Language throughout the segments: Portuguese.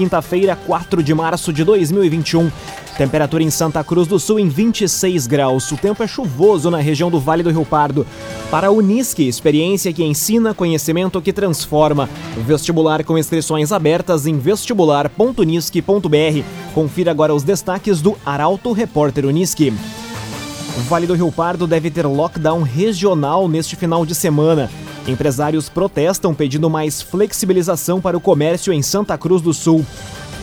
quinta-feira, 4 de março de 2021. Temperatura em Santa Cruz do Sul em 26 graus. O tempo é chuvoso na região do Vale do Rio Pardo. Para a Unisque, experiência que ensina, conhecimento que transforma. Vestibular com inscrições abertas em vestibular.unisque.br. Confira agora os destaques do Arauto Repórter Unisque. Vale do Rio Pardo deve ter lockdown regional neste final de semana. Empresários protestam pedindo mais flexibilização para o comércio em Santa Cruz do Sul.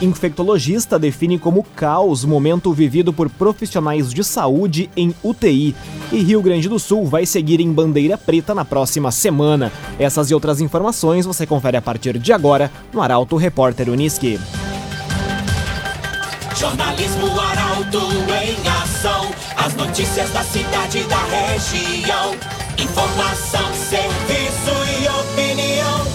Infectologista define como caos o momento vivido por profissionais de saúde em UTI. E Rio Grande do Sul vai seguir em bandeira preta na próxima semana. Essas e outras informações você confere a partir de agora no Arauto Repórter Uniski. Jornalismo Arauto em ação. As notícias da cidade e da região. Informação, serviço.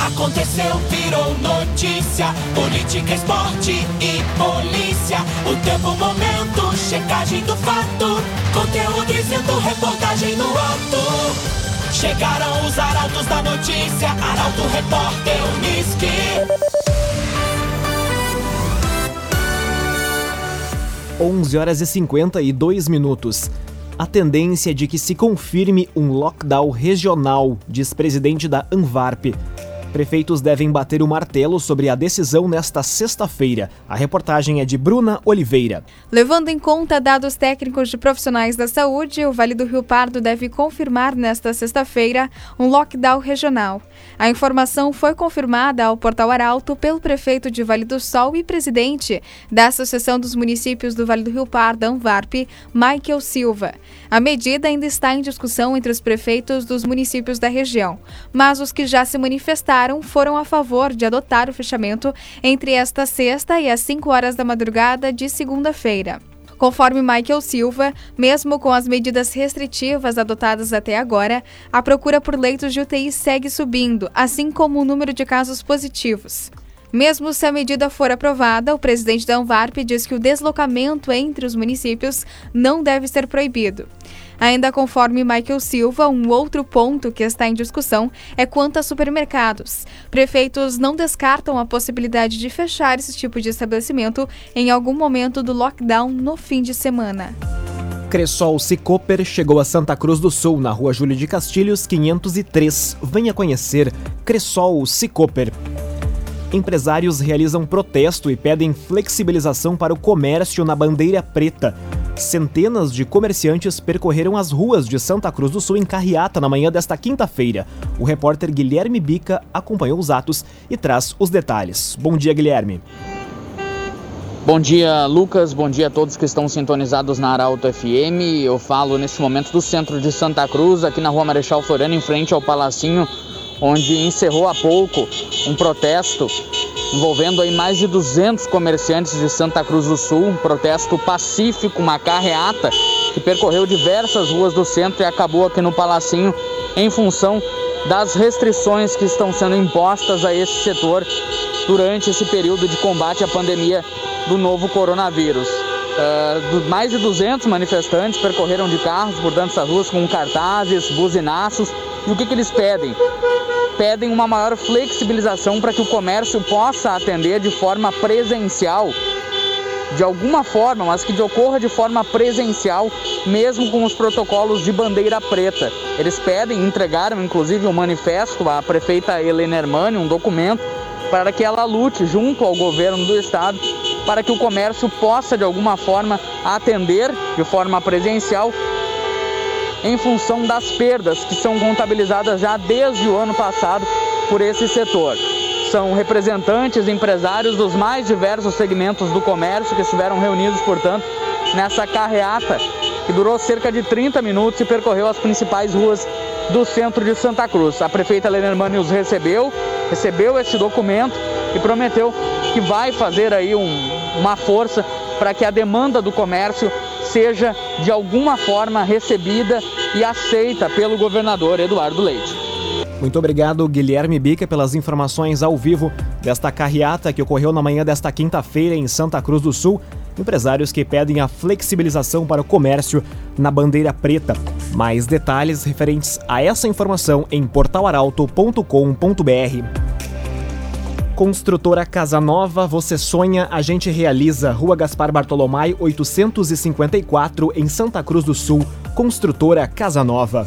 Aconteceu, virou notícia. Política, esporte e polícia. O tempo, momento, checagem do fato. Conteúdo dizendo, reportagem no ato. Chegaram os arautos da notícia. Arauto, repórter, Uniski. 11 horas e 52 minutos. A tendência é de que se confirme um lockdown regional, diz presidente da Anvarp. Prefeitos devem bater o martelo sobre a decisão nesta sexta-feira. A reportagem é de Bruna Oliveira. Levando em conta dados técnicos de profissionais da saúde, o Vale do Rio Pardo deve confirmar nesta sexta-feira um lockdown regional. A informação foi confirmada ao Portal Arauto pelo prefeito de Vale do Sol e presidente da Associação dos Municípios do Vale do Rio Pardo, Anvarp, Michael Silva. A medida ainda está em discussão entre os prefeitos dos municípios da região, mas os que já se manifestaram foram a favor de adotar o fechamento entre esta sexta e as 5 horas da madrugada de segunda-feira. Conforme Michael Silva, mesmo com as medidas restritivas adotadas até agora, a procura por leitos de UTI segue subindo, assim como o número de casos positivos. Mesmo se a medida for aprovada, o presidente da Anvarp diz que o deslocamento entre os municípios não deve ser proibido. Ainda conforme Michael Silva, um outro ponto que está em discussão é quanto a supermercados. Prefeitos não descartam a possibilidade de fechar esse tipo de estabelecimento em algum momento do lockdown no fim de semana. Cressol Cicoper chegou a Santa Cruz do Sul, na rua Júlio de Castilhos, 503. Venha conhecer Cressol Cicoper. Empresários realizam protesto e pedem flexibilização para o comércio na bandeira preta. Centenas de comerciantes percorreram as ruas de Santa Cruz do Sul em carreata na manhã desta quinta-feira. O repórter Guilherme Bica acompanhou os atos e traz os detalhes. Bom dia, Guilherme. Bom dia, Lucas. Bom dia a todos que estão sintonizados na Arauto FM. Eu falo nesse momento do centro de Santa Cruz, aqui na Rua Marechal Floriano, em frente ao Palacinho, onde encerrou há pouco um protesto envolvendo aí mais de 200 comerciantes de Santa Cruz do Sul, um protesto pacífico, uma carreata que percorreu diversas ruas do centro e acabou aqui no Palacinho em função das restrições que estão sendo impostas a esse setor durante esse período de combate à pandemia do novo coronavírus. Uh, mais de 200 manifestantes percorreram de carros por dentro dessas ruas com cartazes, buzinaços. E o que, que eles pedem? pedem uma maior flexibilização para que o comércio possa atender de forma presencial, de alguma forma, mas que ocorra de forma presencial, mesmo com os protocolos de bandeira preta. Eles pedem, entregaram inclusive um manifesto à prefeita Helena Hermani, um documento, para que ela lute junto ao governo do estado para que o comércio possa de alguma forma atender de forma presencial em função das perdas que são contabilizadas já desde o ano passado por esse setor. São representantes, empresários dos mais diversos segmentos do comércio que estiveram reunidos, portanto, nessa carreata que durou cerca de 30 minutos e percorreu as principais ruas do centro de Santa Cruz. A prefeita Helena os recebeu, recebeu esse documento e prometeu que vai fazer aí um, uma força para que a demanda do comércio seja de alguma forma recebida e aceita pelo governador Eduardo Leite. Muito obrigado, Guilherme Bica, pelas informações ao vivo desta carreata que ocorreu na manhã desta quinta-feira em Santa Cruz do Sul. Empresários que pedem a flexibilização para o comércio na bandeira preta. Mais detalhes referentes a essa informação em portalaralto.com.br. Construtora Casa Nova, você sonha, a gente realiza. Rua Gaspar Bartolomai, 854, em Santa Cruz do Sul. Construtora Casa Nova.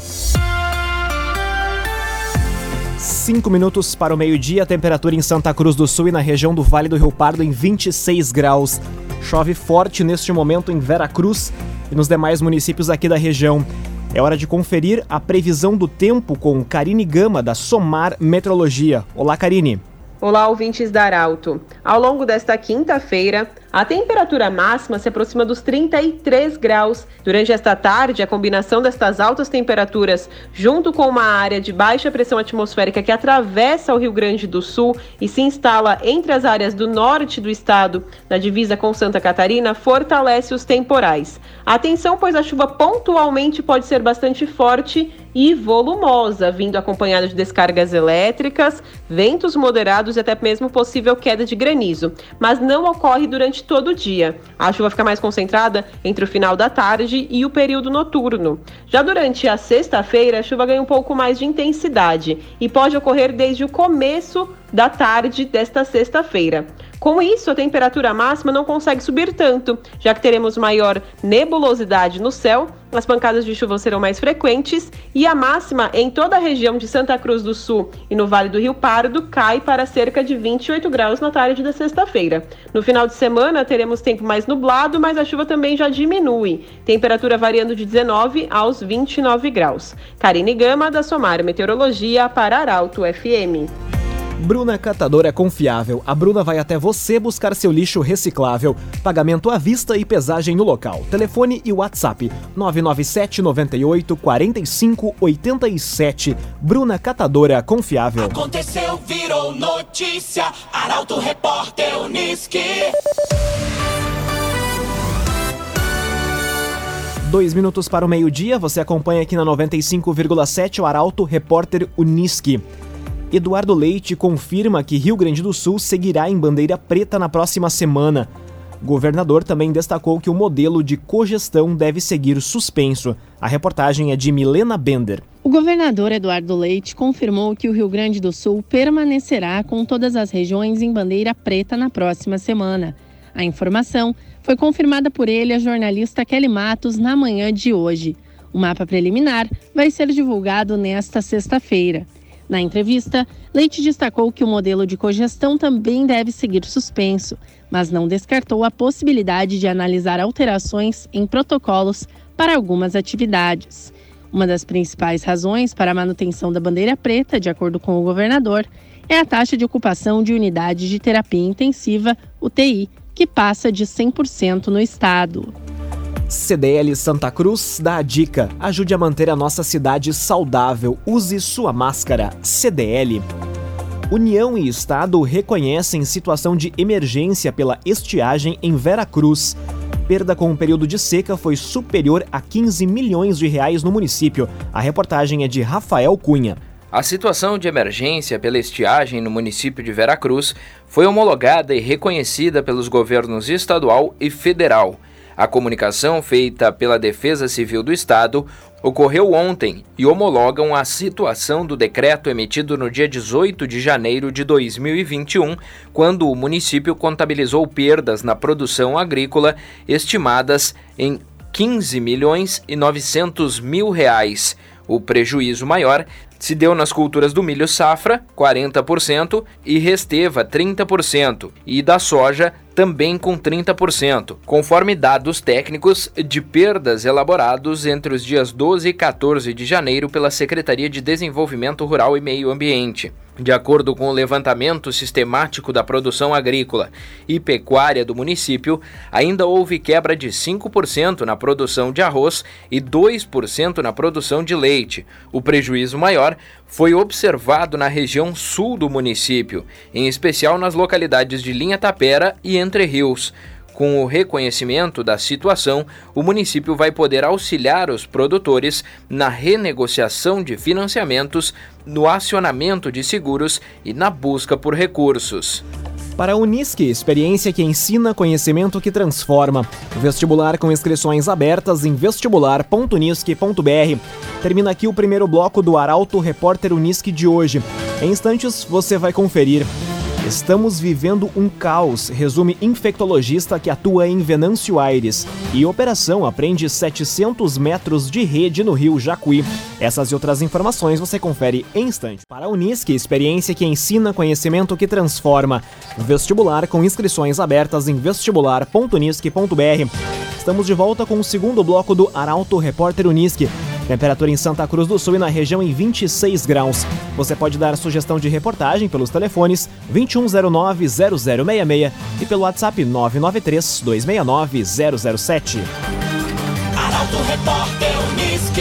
Cinco minutos para o meio-dia, temperatura em Santa Cruz do Sul e na região do Vale do Rio Pardo em 26 graus. Chove forte neste momento em Vera Cruz e nos demais municípios aqui da região. É hora de conferir a previsão do tempo com Karine Gama, da Somar Metrologia. Olá, Karine. Olá, ouvintes da Arauto. Ao longo desta quinta-feira, a temperatura máxima se aproxima dos 33 graus. Durante esta tarde, a combinação destas altas temperaturas, junto com uma área de baixa pressão atmosférica que atravessa o Rio Grande do Sul e se instala entre as áreas do norte do estado, na divisa com Santa Catarina, fortalece os temporais. Atenção, pois a chuva pontualmente pode ser bastante forte e volumosa, vindo acompanhada de descargas elétricas, ventos moderados e até mesmo possível queda de granizo, mas não ocorre durante todo o dia. A chuva fica mais concentrada entre o final da tarde e o período noturno. Já durante a sexta-feira, a chuva ganha um pouco mais de intensidade e pode ocorrer desde o começo da tarde desta sexta-feira. Com isso, a temperatura máxima não consegue subir tanto, já que teremos maior nebulosidade no céu, as pancadas de chuva serão mais frequentes e a máxima em toda a região de Santa Cruz do Sul e no Vale do Rio Pardo cai para cerca de 28 graus na tarde da sexta-feira. No final de semana, teremos tempo mais nublado, mas a chuva também já diminui, temperatura variando de 19 aos 29 graus. Karine Gama, da Somar Meteorologia, para Arauto FM. Bruna Catadora é confiável. A Bruna vai até você buscar seu lixo reciclável. Pagamento à vista e pesagem no local. Telefone e WhatsApp 997 98 45 87. Bruna Catadora confiável. Aconteceu, virou notícia. Arauto Repórter Uniski. Dois minutos para o meio-dia, você acompanha aqui na 95,7 o Arauto Repórter Uniski. Eduardo Leite confirma que Rio Grande do Sul seguirá em bandeira preta na próxima semana. O governador também destacou que o modelo de cogestão deve seguir suspenso. A reportagem é de Milena Bender. O governador Eduardo Leite confirmou que o Rio Grande do Sul permanecerá com todas as regiões em bandeira preta na próxima semana. A informação foi confirmada por ele a jornalista Kelly Matos na manhã de hoje. O mapa preliminar vai ser divulgado nesta sexta-feira. Na entrevista, Leite destacou que o modelo de cogestão também deve seguir suspenso, mas não descartou a possibilidade de analisar alterações em protocolos para algumas atividades. Uma das principais razões para a manutenção da bandeira preta, de acordo com o governador, é a taxa de ocupação de unidades de terapia intensiva, UTI, que passa de 100% no estado. CDL Santa Cruz dá a dica: ajude a manter a nossa cidade saudável. Use sua máscara. CDL. União e Estado reconhecem situação de emergência pela estiagem em Vera Cruz. Perda com o período de seca foi superior a 15 milhões de reais no município. A reportagem é de Rafael Cunha. A situação de emergência pela estiagem no município de Veracruz foi homologada e reconhecida pelos governos estadual e federal. A comunicação feita pela Defesa Civil do Estado ocorreu ontem e homologam a situação do decreto emitido no dia 18 de janeiro de 2021, quando o município contabilizou perdas na produção agrícola estimadas em 15 milhões e 900 mil reais. O prejuízo maior se deu nas culturas do milho safra, 40%, e resteva, 30%, e da soja, também com 30%, conforme dados técnicos de perdas elaborados entre os dias 12 e 14 de janeiro pela Secretaria de Desenvolvimento Rural e Meio Ambiente. De acordo com o levantamento sistemático da produção agrícola e pecuária do município, ainda houve quebra de 5% na produção de arroz e 2% na produção de leite. O prejuízo maior foi observado na região sul do município, em especial nas localidades de Linha Tapera e Entre Rios. Com o reconhecimento da situação, o município vai poder auxiliar os produtores na renegociação de financiamentos, no acionamento de seguros e na busca por recursos. Para a Unisque, experiência que ensina, conhecimento que transforma. Vestibular com inscrições abertas em vestibular.unisque.br. Termina aqui o primeiro bloco do Arauto Repórter Unisque de hoje. Em instantes, você vai conferir. Estamos vivendo um caos, resume infectologista que atua em Venâncio Aires. E operação aprende 700 metros de rede no rio Jacuí. Essas e outras informações você confere em instante. Para a Unisque, experiência que ensina conhecimento que transforma. Vestibular com inscrições abertas em vestibular.unisque.br. Estamos de volta com o segundo bloco do Arauto Repórter Unisque. Temperatura em Santa Cruz do Sul e na região em 26 graus. Você pode dar sugestão de reportagem pelos telefones 2109-0066 e pelo WhatsApp 993-269-007. Arauto Repórter Unisque.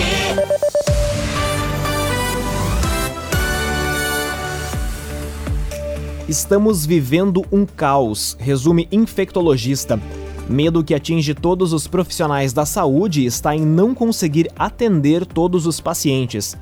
Estamos vivendo um caos, resume infectologista. Medo que atinge todos os profissionais da saúde está em não conseguir atender todos os pacientes.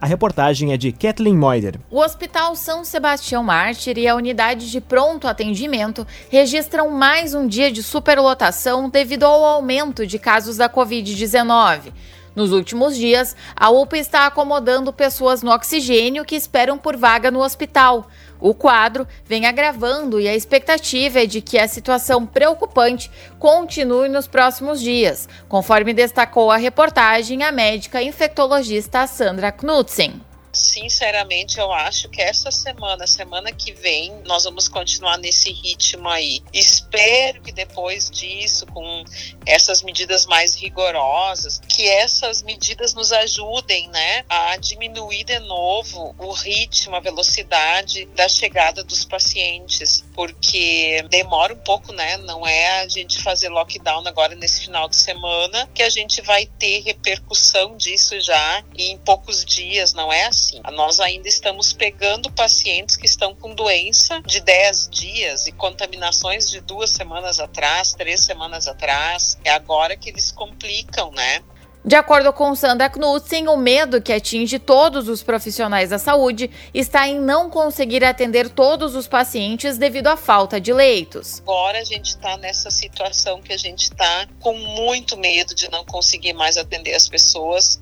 A reportagem é de Kathleen Moider. O Hospital São Sebastião Mártir e a unidade de pronto atendimento registram mais um dia de superlotação devido ao aumento de casos da Covid-19. Nos últimos dias, a UPA está acomodando pessoas no oxigênio que esperam por vaga no hospital. O quadro vem agravando e a expectativa é de que a situação preocupante continue nos próximos dias, conforme destacou a reportagem a médica infectologista Sandra Knudsen sinceramente, eu acho que essa semana, semana que vem, nós vamos continuar nesse ritmo aí. Espero que depois disso, com essas medidas mais rigorosas, que essas medidas nos ajudem, né, a diminuir de novo o ritmo, a velocidade da chegada dos pacientes, porque demora um pouco, né? Não é a gente fazer lockdown agora nesse final de semana que a gente vai ter repercussão disso já em poucos dias, não é? Assim. Nós ainda estamos pegando pacientes que estão com doença de 10 dias e contaminações de duas semanas atrás, três semanas atrás. É agora que eles complicam, né? De acordo com Sandra Knudsen, o medo que atinge todos os profissionais da saúde está em não conseguir atender todos os pacientes devido à falta de leitos. Agora a gente está nessa situação que a gente está com muito medo de não conseguir mais atender as pessoas.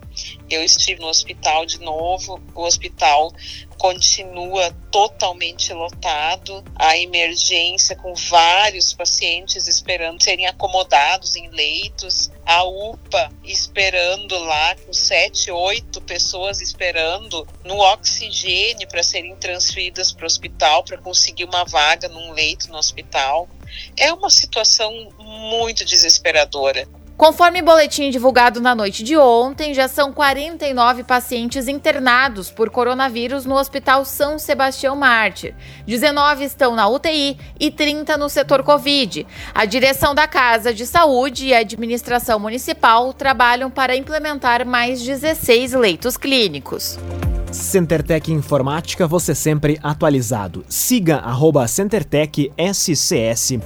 Eu estive no hospital de novo, o hospital continua totalmente lotado, a emergência com vários pacientes esperando serem acomodados em leitos, a UPA esperando lá com sete, oito pessoas esperando no oxigênio para serem transferidas para o hospital para conseguir uma vaga num leito no hospital. É uma situação muito desesperadora. Conforme boletim divulgado na noite de ontem, já são 49 pacientes internados por coronavírus no Hospital São Sebastião Mártir. 19 estão na UTI e 30 no setor Covid. A direção da Casa de Saúde e a administração municipal trabalham para implementar mais 16 leitos clínicos. CenterTech Informática, você sempre atualizado. Siga arroba CenterTech SCS.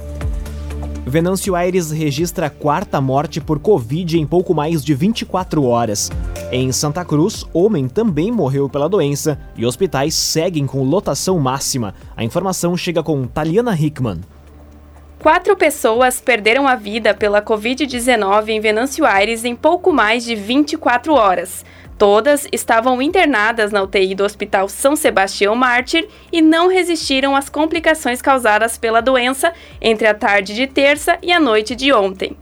Venâncio Aires registra a quarta morte por Covid em pouco mais de 24 horas. Em Santa Cruz, homem também morreu pela doença e hospitais seguem com lotação máxima. A informação chega com Taliana Hickman. Quatro pessoas perderam a vida pela Covid-19 em Venâncio Aires em pouco mais de 24 horas. Todas estavam internadas na UTI do Hospital São Sebastião Mártir e não resistiram às complicações causadas pela doença entre a tarde de terça e a noite de ontem.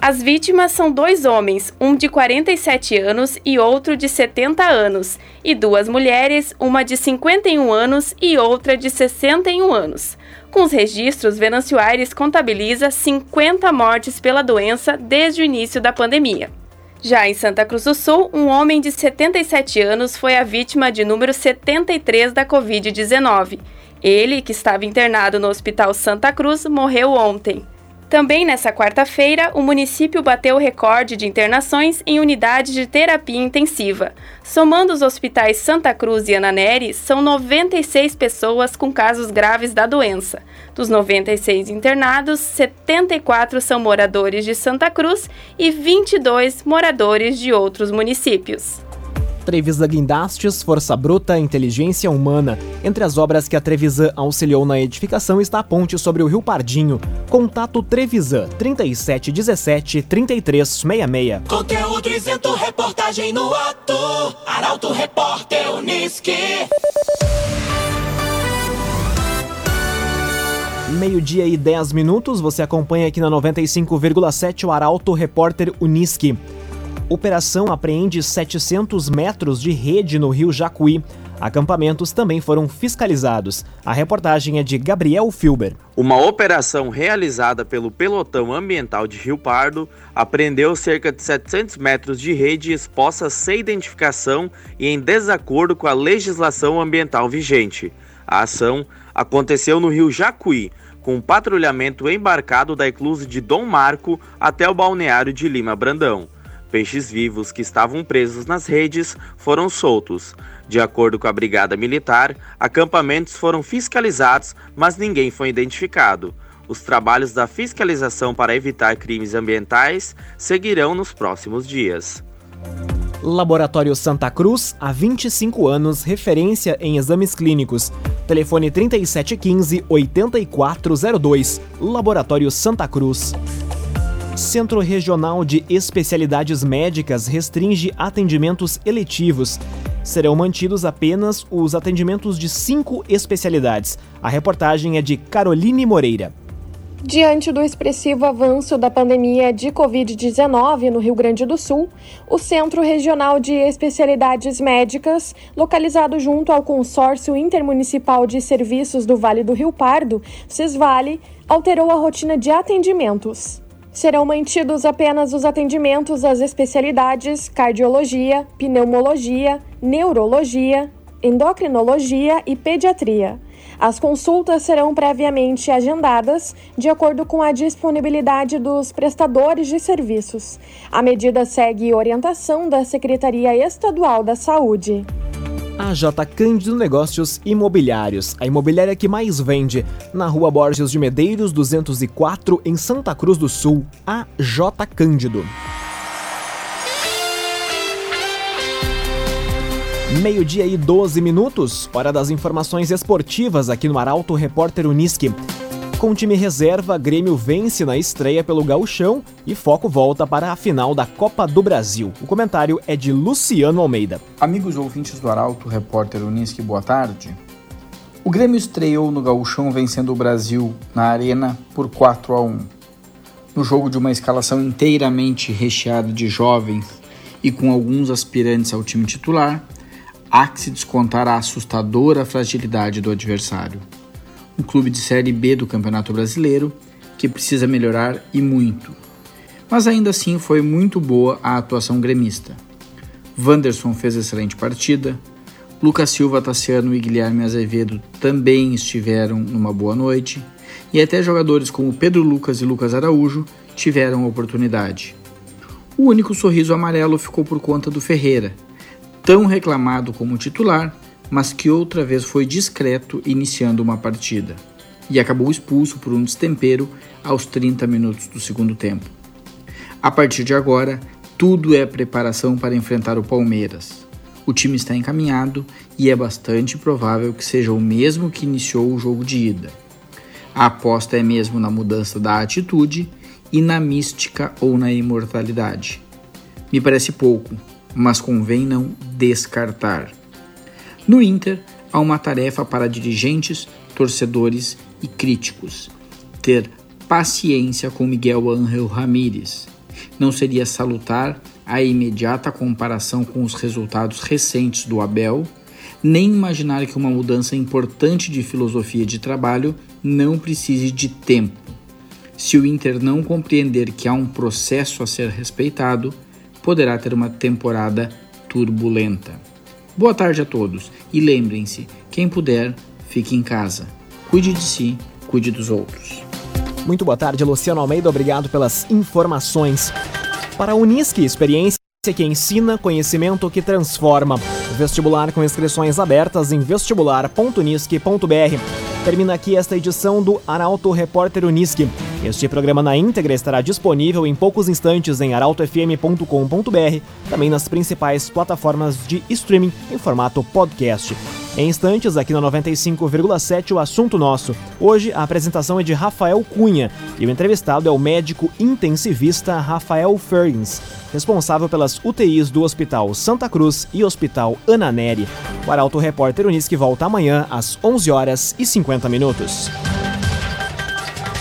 As vítimas são dois homens, um de 47 anos e outro de 70 anos, e duas mulheres, uma de 51 anos e outra de 61 anos. Com os registros, Venâncio Aires contabiliza 50 mortes pela doença desde o início da pandemia. Já em Santa Cruz do Sul, um homem de 77 anos foi a vítima de número 73 da Covid-19. Ele, que estava internado no Hospital Santa Cruz, morreu ontem. Também nessa quarta-feira, o município bateu o recorde de internações em unidades de terapia intensiva. Somando os hospitais Santa Cruz e Ananeri, são 96 pessoas com casos graves da doença. Dos 96 internados, 74 são moradores de Santa Cruz e 22 moradores de outros municípios. Trevisan Guindastes, Força Bruta, Inteligência Humana. Entre as obras que a Trevisan auxiliou na edificação está a ponte sobre o Rio Pardinho. Contato Trevisan 3717 3366. Conteúdo isento, reportagem no ato. Arauto Repórter Uniski. Meio-dia e 10 minutos, você acompanha aqui na 95,7 o Arauto Repórter Uniski. Operação apreende 700 metros de rede no rio Jacuí. Acampamentos também foram fiscalizados. A reportagem é de Gabriel Filber. Uma operação realizada pelo Pelotão Ambiental de Rio Pardo apreendeu cerca de 700 metros de rede exposta sem identificação e em desacordo com a legislação ambiental vigente. A ação aconteceu no rio Jacuí, com um patrulhamento embarcado da eclusa de Dom Marco até o balneário de Lima Brandão. Peixes vivos que estavam presos nas redes foram soltos. De acordo com a Brigada Militar, acampamentos foram fiscalizados, mas ninguém foi identificado. Os trabalhos da fiscalização para evitar crimes ambientais seguirão nos próximos dias. Laboratório Santa Cruz, há 25 anos, referência em exames clínicos. Telefone 3715-8402. Laboratório Santa Cruz. Centro Regional de Especialidades Médicas restringe atendimentos eletivos. Serão mantidos apenas os atendimentos de cinco especialidades. A reportagem é de Caroline Moreira. Diante do expressivo avanço da pandemia de Covid-19 no Rio Grande do Sul, o Centro Regional de Especialidades Médicas, localizado junto ao Consórcio Intermunicipal de Serviços do Vale do Rio Pardo, CISVALE, alterou a rotina de atendimentos. Serão mantidos apenas os atendimentos às especialidades cardiologia, pneumologia, neurologia, endocrinologia e pediatria as consultas serão previamente agendadas de acordo com a disponibilidade dos prestadores de serviços. A medida segue orientação da Secretaria Estadual da Saúde. A J Cândido Negócios Imobiliários, a imobiliária que mais vende, na Rua Borges de Medeiros 204, em Santa Cruz do Sul. A J Cândido. Meio-dia e 12 minutos, hora das informações esportivas aqui no Arauto Repórter Uniski. Com o time reserva, Grêmio vence na estreia pelo Gauchão e foco volta para a final da Copa do Brasil. O comentário é de Luciano Almeida. Amigos ouvintes do Arauto Repórter Uniski, boa tarde. O Grêmio estreou no Gauchão vencendo o Brasil na Arena por 4 a 1. No jogo de uma escalação inteiramente recheada de jovens e com alguns aspirantes ao time titular, há que se descontar a assustadora fragilidade do adversário. Um clube de Série B do Campeonato Brasileiro que precisa melhorar e muito. Mas ainda assim foi muito boa a atuação gremista. Wanderson fez excelente partida, Lucas Silva, Tassiano e Guilherme Azevedo também estiveram numa boa noite, e até jogadores como Pedro Lucas e Lucas Araújo tiveram oportunidade. O único sorriso amarelo ficou por conta do Ferreira, tão reclamado como titular, mas que outra vez foi discreto iniciando uma partida e acabou expulso por um destempero aos 30 minutos do segundo tempo. A partir de agora, tudo é preparação para enfrentar o Palmeiras. O time está encaminhado e é bastante provável que seja o mesmo que iniciou o jogo de ida. A aposta é mesmo na mudança da atitude e na mística ou na imortalidade. Me parece pouco, mas convém não descartar. No Inter, há uma tarefa para dirigentes, torcedores e críticos: ter paciência com Miguel Ángel Ramírez. Não seria salutar a imediata comparação com os resultados recentes do Abel, nem imaginar que uma mudança importante de filosofia de trabalho não precise de tempo. Se o Inter não compreender que há um processo a ser respeitado, poderá ter uma temporada turbulenta. Boa tarde a todos e lembrem-se: quem puder, fique em casa. Cuide de si, cuide dos outros. Muito boa tarde, Luciano Almeida. Obrigado pelas informações. Para a Unisque, experiência que ensina, conhecimento que transforma. Vestibular com inscrições abertas em vestibular.unisque.br. Termina aqui esta edição do Arauto Repórter Unisque. Este programa na íntegra estará disponível em poucos instantes em arautofm.com.br, também nas principais plataformas de streaming em formato podcast. Em instantes, aqui na 95,7, o assunto nosso. Hoje, a apresentação é de Rafael Cunha e o entrevistado é o médico intensivista Rafael Fergens, responsável pelas UTIs do Hospital Santa Cruz e Hospital Ana Neri. O Arauto Repórter Unisque volta amanhã às 11 horas e 50 minutos.